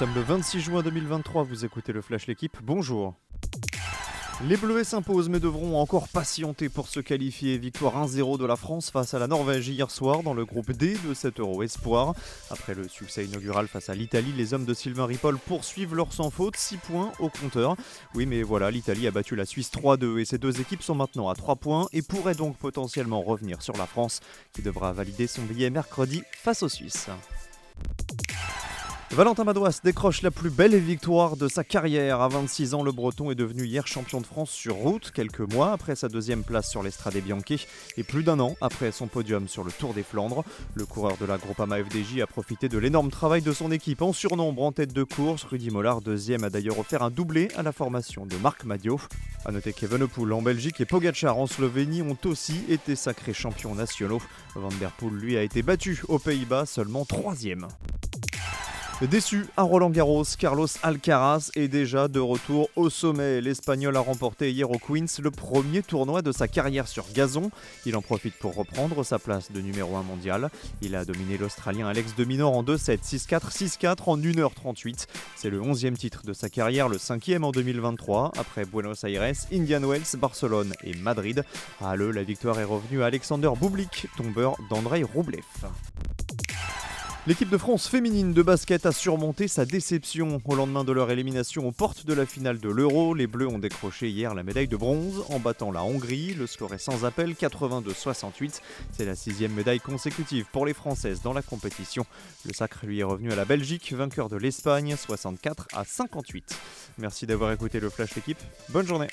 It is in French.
Sommes le 26 juin 2023, vous écoutez le Flash L'équipe, bonjour. Les Bleus s'imposent mais devront encore patienter pour se qualifier. Victoire 1-0 de la France face à la Norvège hier soir dans le groupe D de 7 Euro Espoir. Après le succès inaugural face à l'Italie, les hommes de Sylvain Ripoll poursuivent leur sans faute, 6 points au compteur. Oui mais voilà, l'Italie a battu la Suisse 3-2 et ces deux équipes sont maintenant à 3 points et pourraient donc potentiellement revenir sur la France qui devra valider son billet mercredi face aux Suisses. Valentin Madouas décroche la plus belle victoire de sa carrière. À 26 ans, le Breton est devenu hier champion de France sur route, quelques mois après sa deuxième place sur l'Estrade Bianchi et plus d'un an après son podium sur le Tour des Flandres. Le coureur de la Groupama FDJ a profité de l'énorme travail de son équipe en surnombre en tête de course. Rudy Mollard, deuxième, a d'ailleurs offert un doublé à la formation de Marc Madio. A noter qu'Evenepoel en Belgique et Pogacar en Slovénie ont aussi été sacrés champions nationaux. Van der Poel, lui, a été battu aux Pays-Bas, seulement troisième. Déçu à Roland Garros, Carlos Alcaraz est déjà de retour au sommet. L'Espagnol a remporté hier au Queens le premier tournoi de sa carrière sur gazon. Il en profite pour reprendre sa place de numéro 1 mondial. Il a dominé l'Australien Alex de Minor en 2-7, 6-4, 6-4 en 1h38. C'est le 11e titre de sa carrière, le 5e en 2023, après Buenos Aires, Indian Wells, Barcelone et Madrid. À le, la victoire est revenue à Alexander Bublik, tombeur d'Andrei Roublev. L'équipe de France féminine de basket a surmonté sa déception. Au lendemain de leur élimination aux portes de la finale de l'Euro, les Bleus ont décroché hier la médaille de bronze en battant la Hongrie. Le score est sans appel, 82-68. C'est la sixième médaille consécutive pour les Françaises dans la compétition. Le sacre lui est revenu à la Belgique, vainqueur de l'Espagne, 64 à 58. Merci d'avoir écouté le Flash L'équipe. Bonne journée.